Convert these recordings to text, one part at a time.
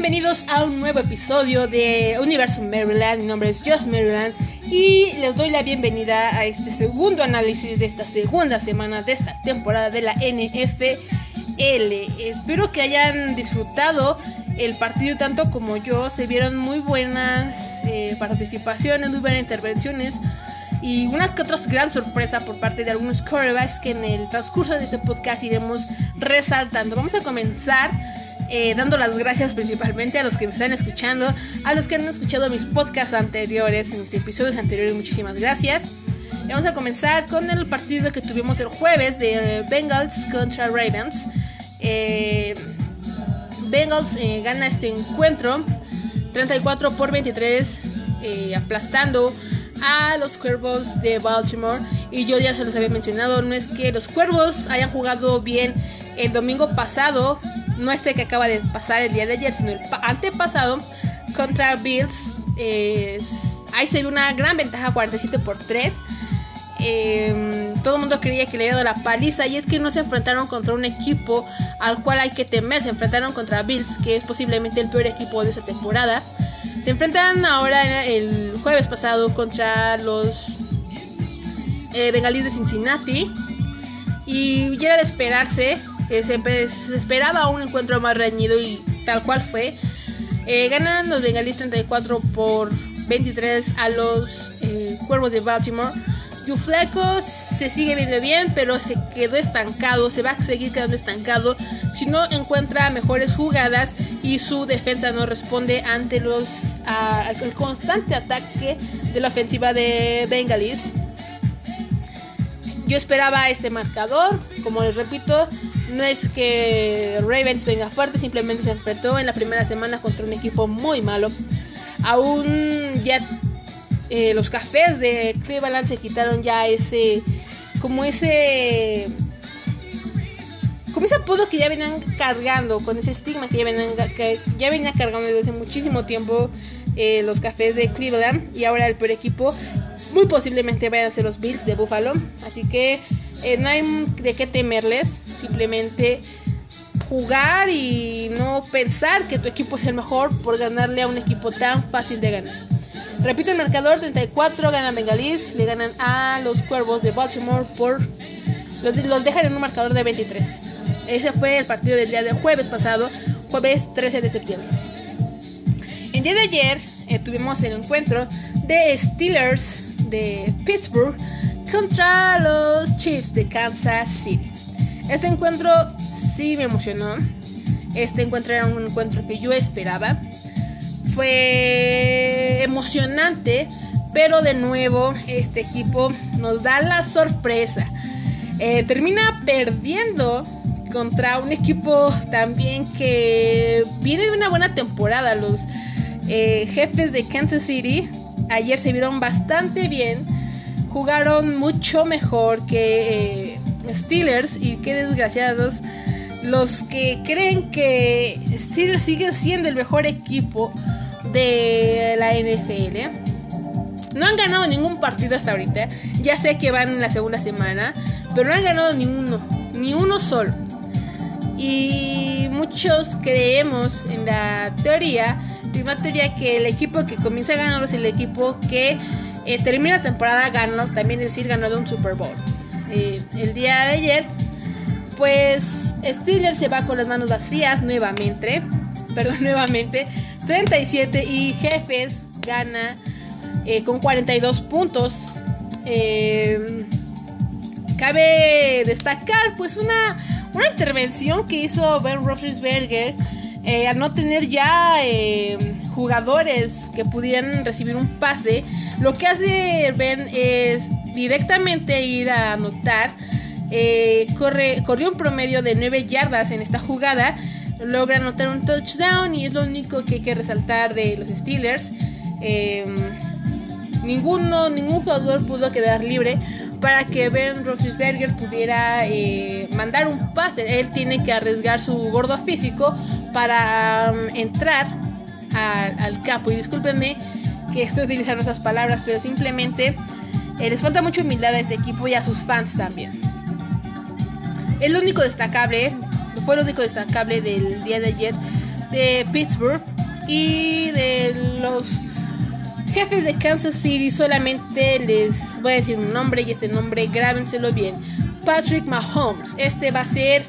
bienvenidos a un nuevo episodio de Universo Maryland. Mi nombre es Josh Maryland y les doy la bienvenida a este segundo análisis de esta segunda semana de esta temporada de la NFL. Espero que hayan disfrutado el partido tanto como yo. Se vieron muy buenas eh, participaciones, muy buenas intervenciones y una que otra gran sorpresa por parte de algunos quarterbacks que en el transcurso de este podcast iremos resaltando. Vamos a comenzar eh, dando las gracias principalmente a los que me están escuchando, a los que han escuchado mis podcasts anteriores, mis episodios anteriores, muchísimas gracias. Vamos a comenzar con el partido que tuvimos el jueves de Bengals contra Ravens. Eh, Bengals eh, gana este encuentro 34 por 23, aplastando a los Cuervos de Baltimore. Y yo ya se los había mencionado, no es que los Cuervos hayan jugado bien el domingo pasado, no este que acaba de pasar el día de ayer, sino el antepasado contra Bills. ahí se ve una gran ventaja 47 por 3. Em, todo el mundo creía que le había dado la paliza y es que no se enfrentaron contra un equipo al cual hay que temer. Se enfrentaron contra Bills, que es posiblemente el peor equipo de esta temporada. Se enfrentan ahora el jueves pasado contra los eh, Bengalíes de Cincinnati. Y ya era de esperarse se, esperaba un encuentro más reñido y tal cual fue. Eh, ganan los bengalíes 34 por 23 a los eh, Cuervos de Baltimore. Yufleco se sigue viendo bien, pero se quedó estancado, se va a seguir quedando estancado si no encuentra mejores jugadas y su defensa no responde ante los el constante ataque de la ofensiva de Bengalis. Yo esperaba este marcador, como les repito, no es que Ravens venga fuerte, simplemente se enfrentó en la primera semana contra un equipo muy malo. Aún ya eh, los cafés de Cleveland se quitaron ya ese, como ese, como ese apodo que ya venían cargando, con ese estigma que ya venían, que ya venía cargando desde hace muchísimo tiempo eh, los cafés de Cleveland y ahora el peor equipo muy posiblemente vayan a ser los Bills de Buffalo. Así que eh, no hay de qué temerles simplemente jugar y no pensar que tu equipo es el mejor por ganarle a un equipo tan fácil de ganar. Repito el marcador, 34 ganan Bengalís, le ganan a los Cuervos de Baltimore por... Los, dejan en un marcador de 23. Ese fue el partido del día de jueves pasado, jueves 13 de septiembre. El día de ayer eh, tuvimos el encuentro de Steelers de Pittsburgh contra los Chiefs de Kansas City. Este encuentro sí me emocionó. Este encuentro era un encuentro que yo esperaba. Fue emocionante, pero de nuevo este equipo nos da la sorpresa. Eh, termina perdiendo contra un equipo también que viene de una buena temporada. Los eh, jefes de Kansas City ayer se vieron bastante bien. Jugaron mucho mejor que eh, Steelers y qué desgraciados los que creen que Steelers sigue siendo el mejor equipo de la NFL. No han ganado ningún partido hasta ahorita. Ya sé que van en la segunda semana, pero no han ganado ni uno, ni uno solo. Y muchos creemos en la teoría, la teoría que el equipo que comienza a ganar es el equipo que eh, termina la temporada ganó, también es decir, ganó un Super Bowl. Eh, el día de ayer, pues Steelers se va con las manos vacías nuevamente. Perdón, nuevamente. 37 y Jefes gana eh, con 42 puntos. Cabe destacar pues una, una intervención que hizo Ben Roethlisberger al no tener ya jugadores que pudieran recibir un pase. Lo que hace Ben es directamente ir a anotar. Eh, corre, corrió un promedio de 9 yardas en esta jugada. Logra anotar un touchdown y es lo único que hay que resaltar de los Steelers. Em, ninguno, ningún jugador pudo quedar libre para que Ben Roethlisberger pudiera eh, mandar un pase. Él tiene que arriesgar su gordo físico para um, entrar al campo. Y discúlpenme que estoy utilizando esas palabras, pero simplemente eh, les falta mucha humildad a este equipo y a sus fans también. Es lo único destacable, fue lo único destacable del día de ayer de Pittsburgh y de los jefes de Kansas City solamente les voy a decir un nombre y este nombre grábenselo bien. Patrick Mahomes. Este va a ser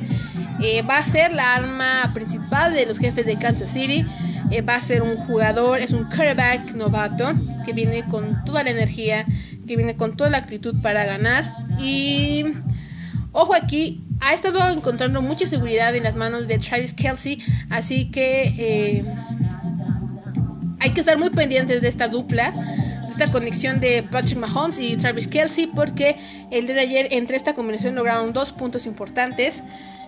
eh, va a ser la arma principal de los jefes de Kansas City. Eh, va a ser un jugador, es un quarterback novato que viene con toda la energía, que viene con toda la actitud para ganar. Y ojo aquí, ha estado encontrando mucha seguridad en las manos de Travis Kelsey, así que eh, hay que estar muy pendientes de esta dupla, esta conexión de Patrick Mahomes y Travis Kelsey, porque el día de ayer entre esta combinación lograron dos puntos importantes.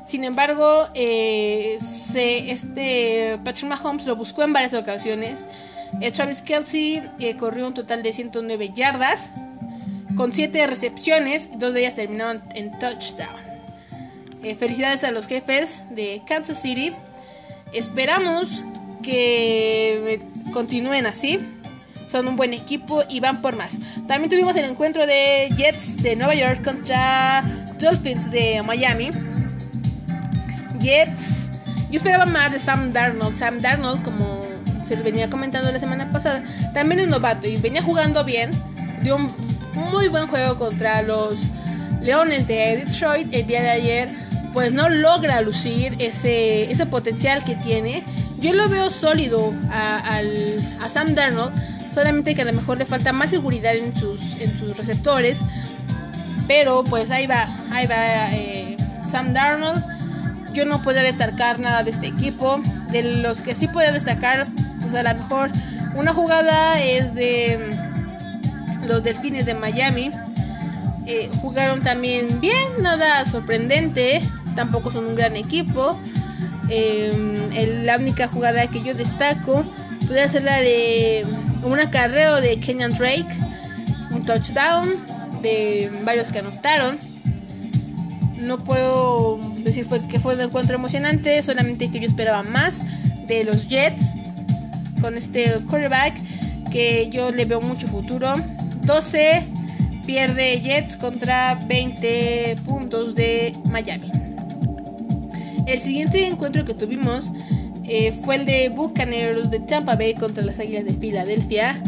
Sin embargo, eh, este Patrick Mahomes lo buscó en varias ocasiones. Eh, Travis Kelsey eh, corrió un total de 109 yardas, con 7 recepciones, dos de ellas terminaron en touchdown. felicidades a los jefes de Kansas City. Esperamos que continúen así. Son un buen equipo y van por más. También tuvimos el encuentro de Jets de Nueva York contra Dolphins de Miami. Jets. Yo esperaba más de Sam Darnold. Sam Darnold, como se les venía comentando la semana pasada, también es novato y venía jugando bien. Dio un muy buen juego contra los Leones de Detroit el día de ayer. Pues no logra lucir ese, ese potencial que tiene yo lo veo sólido a, Sam Darnold, solamente que a lo mejor le falta más seguridad en sus, en sus receptores. Pero pues ahí va, ahí va eh, Sam Darnold. Yo no puedo destacar nada de este equipo. De los que sí puedo destacar, pues a lo mejor una jugada es de los Delfines de Miami. Eh, jugaron también bien, nada sorprendente. Tampoco son un gran equipo. Em, la única jugada que yo destaco puede ser la de un acarreo de Kenyan Drake, un touchdown de varios que anotaron. No puedo decir que fue un encuentro emocionante, solamente que yo esperaba más de los Jets con este quarterback que yo le veo mucho futuro. 12 pierde Jets contra 20 puntos de Miami. El siguiente encuentro que tuvimos eh, fue el de Bucaneros de Tampa Bay contra las Águilas de Filadelfia.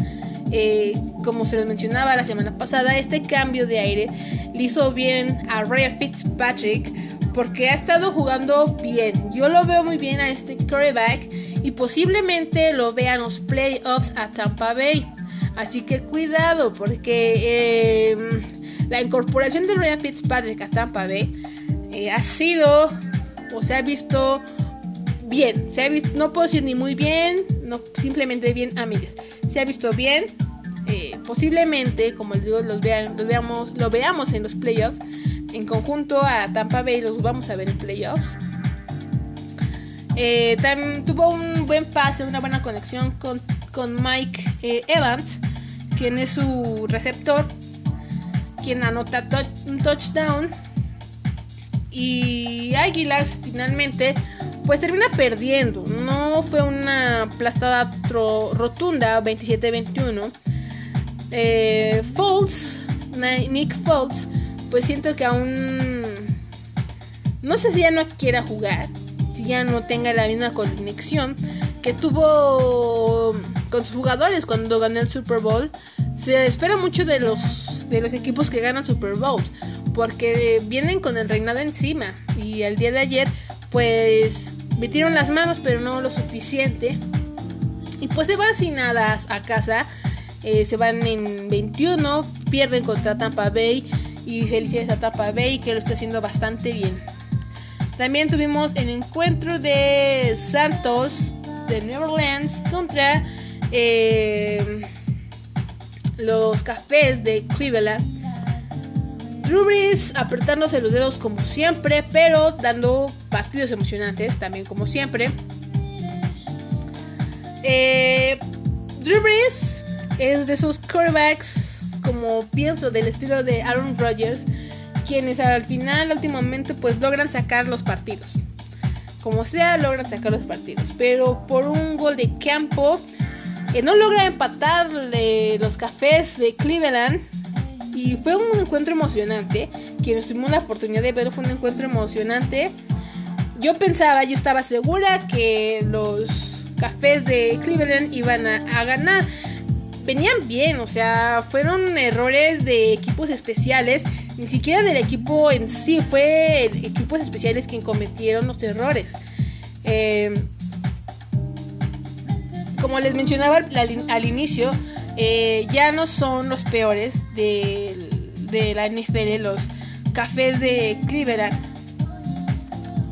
Eh, como se les mencionaba la semana pasada, este cambio de aire le hizo bien a Ryan Fitzpatrick porque ha estado jugando bien. Yo lo veo muy bien a este quarterback y posiblemente lo vean los playoffs a Tampa Bay. Así que cuidado porque em, la incorporación de Ryan Fitzpatrick a Tampa Bay eh, ha sido o se ha visto bien. Se ha visto, no puedo decir ni muy bien, no simplemente bien a. Se ha visto bien. Eh, posiblemente, como les digo, los, vean, los veamos, lo veamos en los playoffs. En conjunto a Tampa Bay los vamos a ver en playoffs. Eh, también tuvo un buen pase, una buena conexión con, con Mike eh, Evans, quien es su receptor, quien anota un touchdown y Águilas finalmente pues termina perdiendo. No fue una aplastada rotunda 27-21. Eh, Nick Foles, pues siento que aún no sé si ya no quiera jugar, si ya no tenga la misma conexión que tuvo con sus jugadores cuando ganó el Super Bowl. Se espera mucho de los de los equipos que ganan Super Bowls porque vienen con el reinado encima y el día de ayer pues metieron las manos pero no lo suficiente. Y pues se van sin nada a casa. Eh, se van en 21 pierden contra Tampa Bay. Y felicidades a Tampa Bay que lo está haciendo bastante bien. También tuvimos el encuentro de Santos de New Orleans contra eh, los cafés de Cleveland Drew apretándose los dedos como siempre, pero dando partidos emocionantes también como siempre. Eh, Drew Brees es de esos quarterbacks, como pienso, del estilo de Aaron Rodgers, quienes al final, al último momento, pues logran sacar los partidos. Como sea, logran sacar los partidos. Pero por un gol de campo, que no logra empatar los cafés de Cleveland y fue un encuentro emocionante. Quienes tuvimos la oportunidad de verlo fue un encuentro emocionante. yo pensaba, yo estaba segura que los cafés de Cleveland iban a, ganar. Venían bien, o sea, fueron errores de equipos especiales, ni siquiera del equipo en sí, fue equipos especiales quien cometieron los errores. Eh, como les mencionaba al, inicio, eh, ya no son los peores de, de la NFL, los cafés de Cleveland.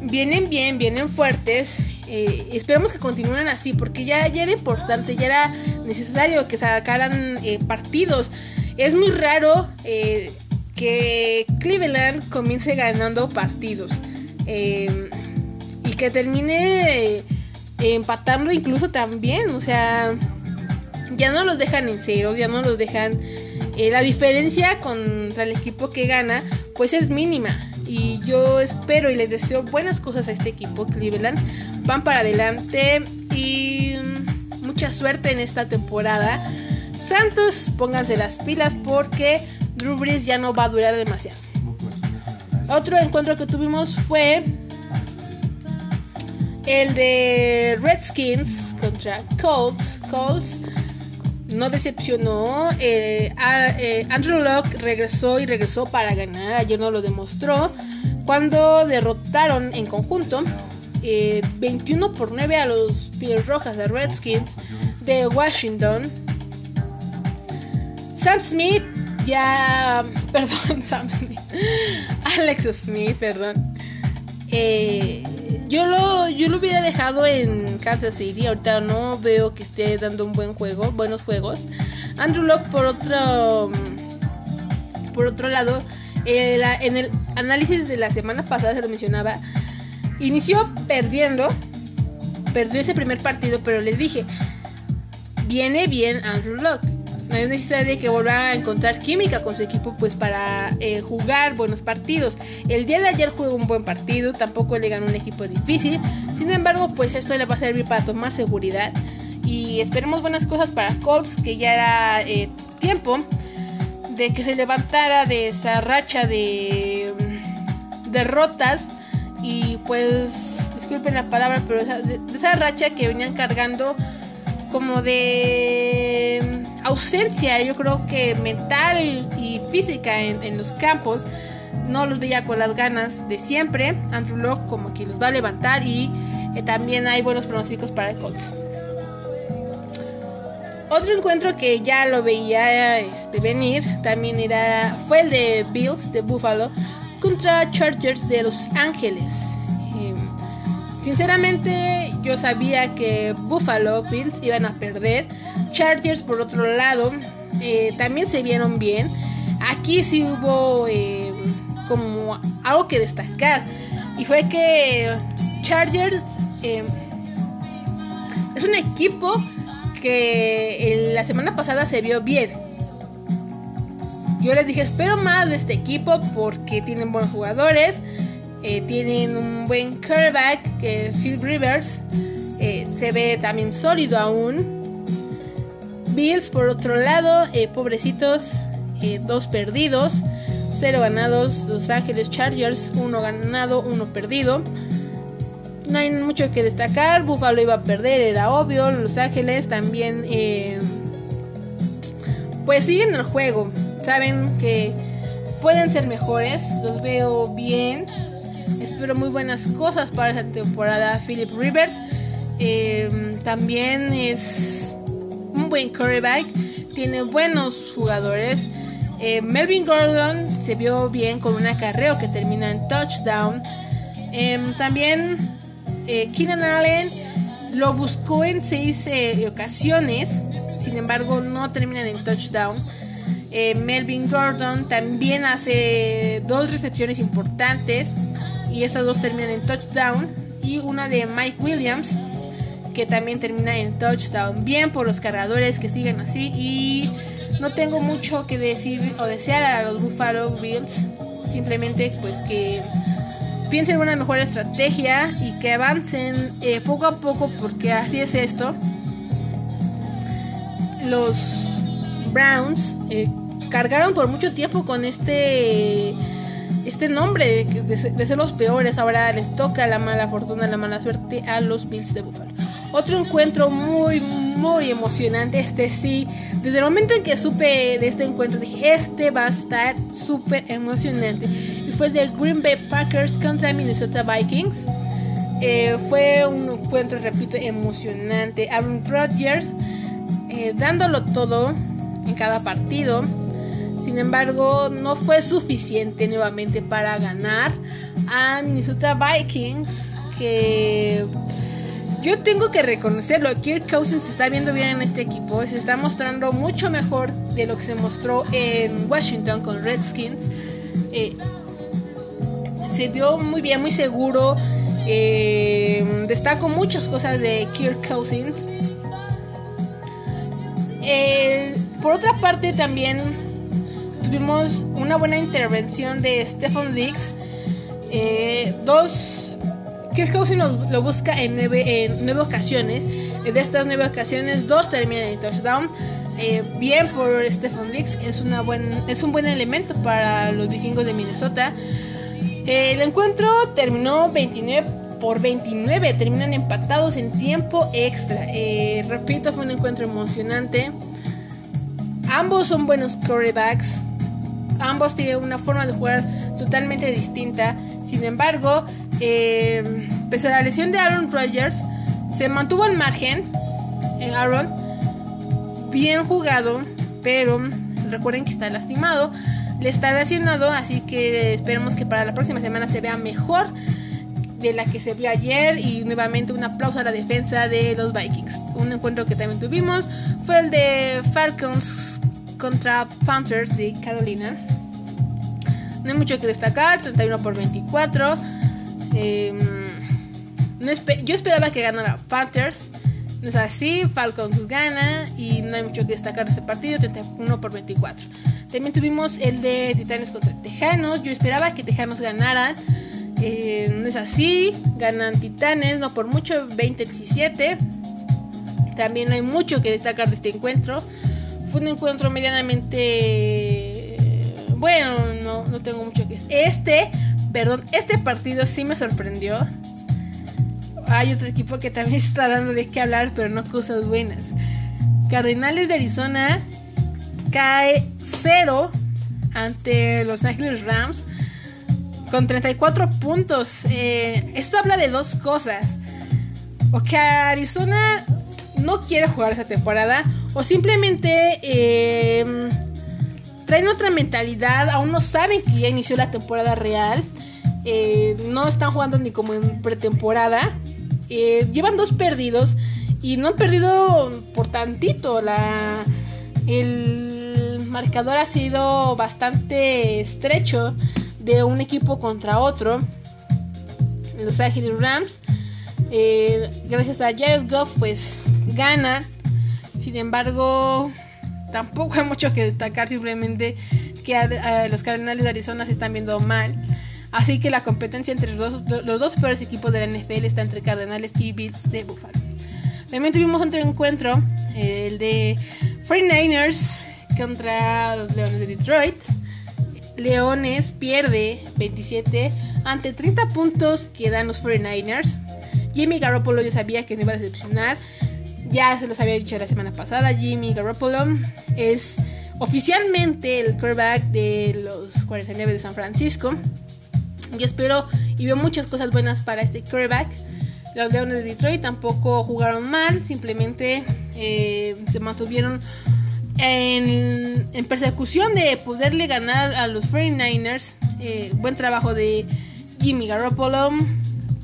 Vienen bien, vienen fuertes. Eh, esperamos que continúen así, porque ya, ya era importante, ya era necesario que sacaran eh, partidos. Es muy raro que Cleveland comience ganando partidos y que termine empatando incluso también, o sea, ya no los dejan en ceros, ya no los dejan... Eh, la diferencia contra el equipo que gana, pues es mínima. Y yo espero y les deseo buenas cosas a este equipo, Cleveland. Van para adelante y mucha suerte en esta temporada. Santos, pónganse las pilas porque Drew Brees ya no va a durar demasiado. Otro encuentro que tuvimos fue el de Redskins contra Colts. Colts no decepcionó. Eh, eh, Andrew Locke regresó y regresó para ganar. Ayer no lo demostró. Cuando derrotaron en conjunto 21 eh, por 9 a los Pies Rojas de Redskins de Washington. Sam Smith ya. Perdón, Sam Smith. Alex Smith, perdón. Eh, yo lo, yo lo hubiera dejado en Kansas City. Ahorita no veo que esté dando un buen juego, buenos juegos. Andrew Locke, por otro, por otro lado, eh, en el análisis de la semana pasada se lo mencionaba. Inició perdiendo, perdió ese primer partido, pero les dije, viene bien Andrew Locke es necesario que vuelva a encontrar química con su equipo pues para eh, jugar buenos partidos. El día de ayer jugó un buen partido, tampoco le ganó un equipo difícil, sin embargo pues esto le va a servir para tomar seguridad y esperemos buenas cosas para Colts que ya era eh, tiempo de que se levantara de esa racha de mm, derrotas y pues disculpen la palabra pero de esa racha que venían cargando como de ausencia, yo creo que mental y física en, los campos. No los veía con las ganas de siempre. Andrew Locke como que los va a levantar y eh, también hay buenos pronósticos para el Colts. Otro encuentro que ya lo veía este, venir también era fue el de Bills de Buffalo contra Chargers de Los Ángeles. Em, sinceramente yo sabía que Buffalo Bills iban a perder Chargers, por otro lado, eh, también se vieron bien. Aquí sí hubo eh, como algo que destacar. Y fue que Chargers eh, es un equipo que la semana pasada se vio bien. Yo les dije, espero más de este equipo porque tienen buenos jugadores. tienen un buen quarterback, que Phil Rivers. se ve también sólido aún. Bills, por otro lado, eh, pobrecitos, eh, dos perdidos, cero ganados. Los Ángeles Chargers, uno ganado, uno perdido. No hay mucho que destacar. Buffalo iba a perder, era obvio. Los Ángeles también, eh, pues siguen el juego. Saben que pueden ser mejores. Los veo bien. Espero muy buenas cosas para esta temporada. Philip Rivers también es buen quarterback, tiene buenos jugadores. Eh, Melvin Gordon se vio bien con un acarreo que termina en touchdown. Em, también eh, Keenan Allen lo buscó en seis eh, ocasiones, sin embargo no terminan en touchdown. Melvin Gordon también hace dos recepciones importantes y estas dos terminan en touchdown. Y una de Mike Williams que también termina en touchdown. Bien por los cargadores que siguen así y no tengo mucho que decir o desear a los Buffalo Bills. Simplemente pues que piensen una mejor estrategia y que avancen eh, poco a poco porque así es esto. Los Browns eh, cargaron por mucho tiempo con este este nombre de, ser los peores. Ahora les toca la mala fortuna, la mala suerte a los Bills de Buffalo. Otro encuentro muy, muy emocionante. Este sí, desde el momento en que supe de este encuentro, dije: Este va a estar súper emocionante. Y fue el de Green Bay Packers contra Minnesota Vikings. Eh, fue un encuentro, repito, emocionante. Aaron Rodgers eh, dándolo todo en cada partido. Sin embargo, no fue suficiente nuevamente para ganar a Minnesota Vikings. Que yo tengo que reconocerlo. Kirk Cousins se está viendo bien en este equipo. Se está mostrando mucho mejor de lo que se mostró en Washington con Redskins. Eh, se vio muy bien, muy seguro. Eh, destaco muchas cosas de Kirk Cousins. Por otra parte, también tuvimos una buena intervención de Stephen Diggs. Eh, dos. Kirk Cousins lo, busca en nueve, ocasiones. De estas nueve ocasiones, dos terminan en touchdown. bien por Stephen Diggs, es, es un buen elemento para los vikingos de Minnesota. El encuentro terminó 29 por 29, terminan empatados en tiempo extra. Eh, repito, fue un encuentro emocionante. Ambos son buenos quarterbacks. Ambos tienen una forma de jugar totalmente distinta. Sin embargo, eh, pese a la lesión de Aaron Rodgers, se mantuvo al margen. En Aaron, bien jugado, pero recuerden que está lastimado le está lesionado, así que esperemos que para la próxima semana se vea mejor de la que se vio ayer y nuevamente un aplauso a la defensa de los Vikings. Un encuentro que también tuvimos fue el de Falcons contra Panthers de Carolina. No hay mucho que destacar, 31 por 24. Em, yo esperaba que ganara Panthers. No es así, Falcons gana y no hay mucho que destacar de este partido, 31 por 24. También tuvimos el de Titanes contra Tejanos. Yo esperaba que Tejanos ganaran. Eh, no es así. Ganan Titanes, no por mucho, 20-17. También no hay mucho que destacar de este encuentro. Fue un encuentro medianamente... Bueno, no, no tengo mucho que... Este, perdón, este partido sí me sorprendió. Hay otro equipo que también está dando de qué hablar, pero no cosas buenas. Cardenales de Arizona cae 0 ante Los Ángeles Rams con 34 puntos. Eh, esto habla de dos cosas. O que Arizona no quiere jugar esta temporada o simplemente eh, traen otra mentalidad, aún no saben que ya inició la temporada real, eh, no están jugando ni como en pretemporada, llevan dos perdidos y no han perdido por tantito, la, el, marcador ha sido bastante estrecho de un equipo contra otro. Los Ángeles Rams, eh, gracias a Jared Goff, pues ganan. Sin embargo, tampoco hay mucho que destacar, simplemente que los Cardenales de Arizona se están viendo mal. Así que la competencia entre los dos, los dos peores equipos de la NFL está entre Cardenales y Bills de Buffalo. También tuvimos otro encuentro, el de 49ers contra los Leones de Detroit. Leones pierde 27 ante 30 puntos que dan los 49ers. Jimmy Garoppolo yo sabía que no iba a decepcionar. Ya se los había dicho la semana pasada. Jimmy Garoppolo es oficialmente el quarterback de los 49 de San Francisco. Y espero y veo muchas cosas buenas para este quarterback. Los Leones de Detroit tampoco jugaron mal, simplemente eh, se mantuvieron en, persecución de poderle ganar a los 49ers. Eh, buen trabajo de Jimmy Garoppolo.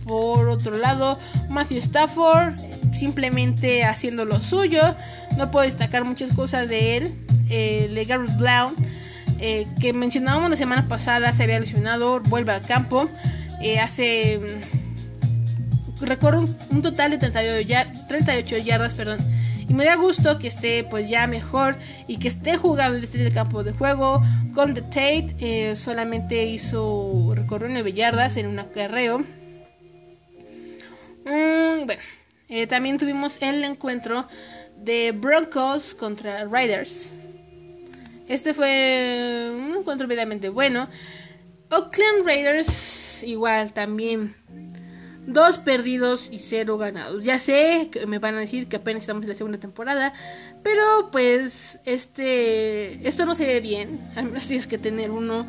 Por otro lado, Matthew Stafford simplemente haciendo lo suyo. No puedo destacar muchas cosas de él. Eh, Brown, eh, que mencionábamos la semana pasada, se había lesionado, vuelve al campo. Eh, hace. Recorre un, total de 38, 38 yardas, perdón y me da gusto que esté pues ya mejor y que esté jugando en el campo de juego. Con The Tate eh, solamente hizo recorrió 9 yardas en un acarreo. Mm, bueno, eh, también tuvimos el encuentro de Broncos contra Riders. Este fue un encuentro verdaderamente bueno. Oakland Raiders igual también. Dos perdidos y cero ganados. Ya sé que me van a decir que apenas estamos en la segunda temporada, pero pues este esto no se ve bien. Al menos tienes que tener uno.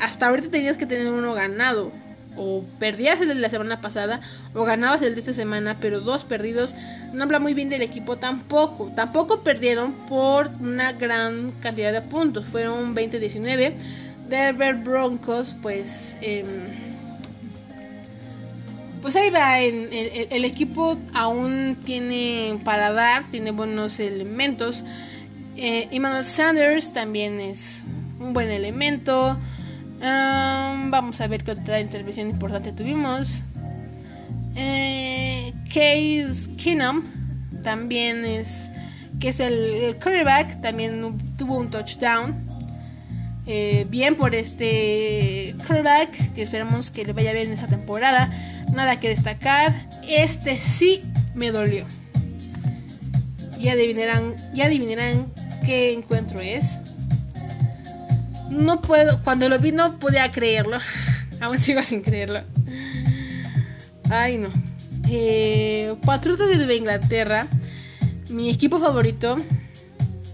Hasta ahorita tenías que tener uno ganado. O perdías el de la semana pasada o ganabas el de esta semana, pero dos perdidos. No habla muy bien del equipo tampoco. Tampoco perdieron por una gran cantidad de puntos. Fueron 20-19. Denver Broncos, pues... Eh, pues ahí va, el, el, equipo aún tiene para dar, tiene buenos elementos. Eh, Emmanuel Sanders también es un buen elemento. Vamos a ver qué otra intervención importante tuvimos. Eh, Case Keenum también es que es el, el quarterback, también tuvo un touchdown. Eh, bien por este quarterback, que esperamos que le vaya bien en esta temporada. Nada que destacar. Este sí me dolió. Y adivinarán, ya adivinarán qué encuentro es. No puedo, cuando lo vi no podía creerlo. Aún sigo sin creerlo. Ay, no. Eh, Patriotas de Inglaterra. Mi equipo favorito.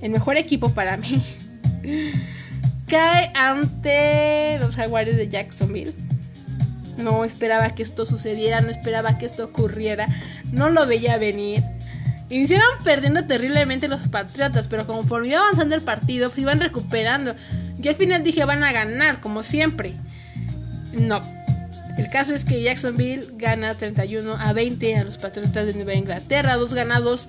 El mejor equipo para mí. cae ante los Jaguares de Jacksonville. No esperaba que esto sucediera, no esperaba que esto ocurriera, no lo veía venir. Iniciaron perdiendo terriblemente los Patriotas, pero conforme iba avanzando el partido, se iban recuperando. Yo al final dije van a ganar, como siempre. No. El caso es que Jacksonville gana 31 a 20 a los Patriotas de Nueva Inglaterra. Dos ganados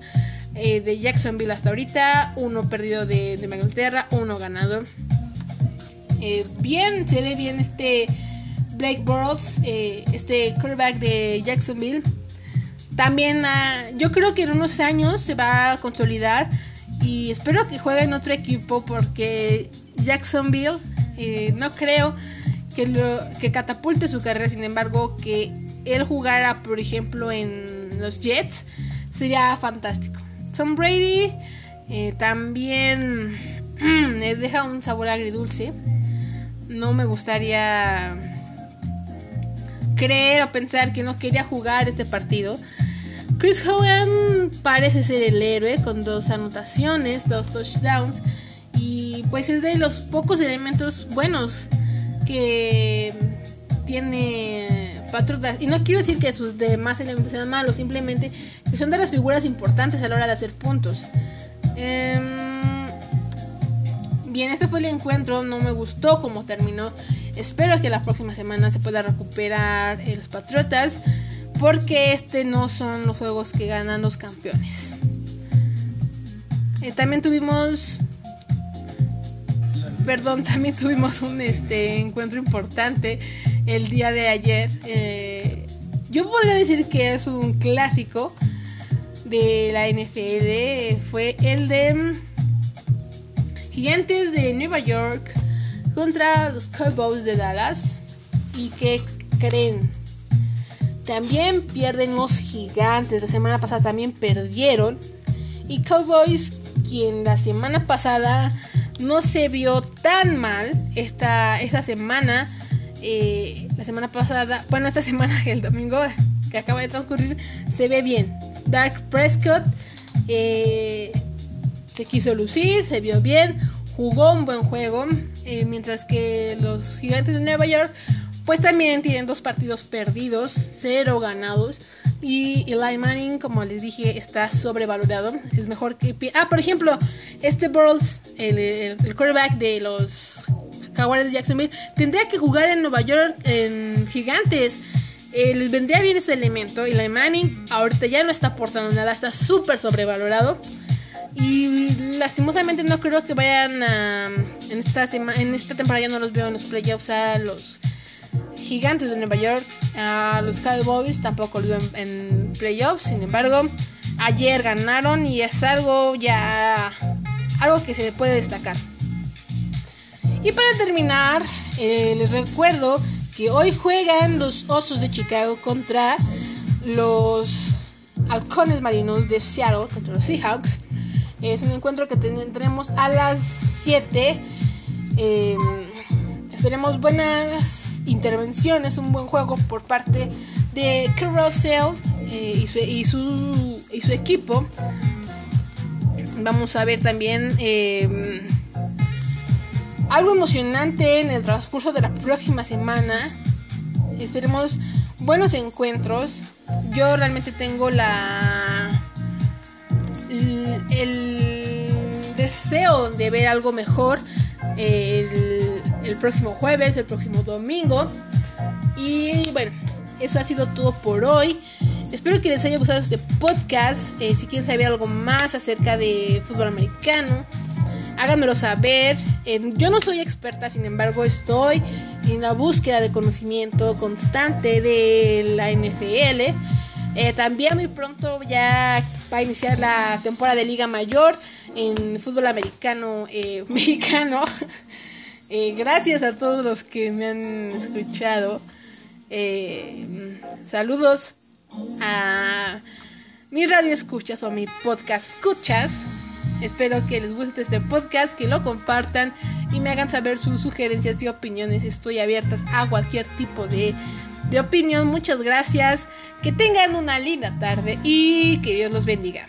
eh, de Jacksonville hasta ahorita, uno perdido de Nueva Inglaterra, uno ganado. Eh, bien, se ve bien este Blake Bortles, eh, este quarterback de Jacksonville. También ah, yo creo que en unos años se va a consolidar y espero que juegue en otro equipo porque Jacksonville eh, no creo que, lo, que catapulte su carrera, sin embargo que él jugara por ejemplo en los Jets sería fantástico. Tom Brady también le deja un sabor agridulce no me gustaría creer o pensar que no quería jugar este partido. Chris Hogan parece ser el héroe con dos anotaciones, dos touchdowns y pues es de los pocos elementos buenos que tiene Patriotas. Y no quiero decir que sus demás elementos sean malos, simplemente que son de las figuras importantes a la hora de hacer puntos. Eh, bien, este fue el encuentro, no me gustó cómo terminó. Espero que la próxima semana se pueda recuperar los Patriotas, porque este no son los juegos que ganan los campeones. Eh, también tuvimos perdón, también tuvimos un este, encuentro importante el día de ayer. Eh, yo podría decir que es un clásico de la NFL. Fue el de Gigantes de Nueva York contra los Cowboys de Dallas. ¿Y qué creen? También pierden los Gigantes. La semana pasada también perdieron. Y Cowboys, quien la semana pasada no se vio tan mal esta, esta semana. Eh, la semana pasada, bueno, esta semana, el domingo que acaba de transcurrir, se ve bien. Dark Prescott eh, se quiso lucir, se vio bien, jugó un buen juego, eh, mientras que los gigantes de Nueva York pues también tienen dos partidos perdidos, cero ganados. Y Eli Manning, como les dije, está sobrevalorado. Es mejor que... Ah, por ejemplo, este Burles, el, quarterback de los Jaguares de Jacksonville, tendría que jugar en Nueva York en Gigantes. Eh, les vendría bien ese elemento. Eli Manning ahorita ya no está aportando nada, está súper sobrevalorado. Y lastimosamente no creo que vayan a. En esta, en esta temporada ya no los veo en los playoffs a los gigantes de Nueva York. A los Cowboys tampoco los veo en, playoffs. Sin embargo, ayer ganaron y es algo ya. Algo que se puede destacar. Y para terminar, eh, les recuerdo que hoy juegan los Osos de Chicago contra los Halcones Marinos de Seattle, contra los Seahawks. Es un encuentro que tendremos a las 7. Em, Esperemos buenas intervenciones, un buen juego por parte de Carousel eh, y, su, y, su, equipo. Vamos a ver también eh, algo emocionante en el transcurso de la próxima semana. Esperemos buenos encuentros. Yo realmente tengo la el, deseo de ver algo mejor el próximo jueves, el próximo domingo. Y bueno, eso ha sido todo por hoy. Espero que les haya gustado este podcast. Eh, si quieren saber algo más acerca de fútbol americano, háganmelo saber. yo no soy experta, sin embargo, estoy en la búsqueda de conocimiento constante de la NFL. Eh, también muy pronto ya va a iniciar la temporada de Liga Mayor en fútbol americano Eh, gracias a todos los que me han escuchado. Eh, saludos a mi radio escuchas o a mi podcast escuchas. Espero que les guste este podcast, que lo compartan y me hagan saber sus sugerencias y opiniones. Estoy abiertas a cualquier tipo de, de opinión. Muchas gracias. Que tengan una linda tarde y que Dios los bendiga.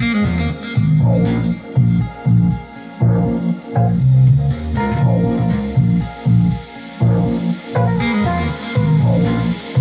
Mm-hmm. Thank you.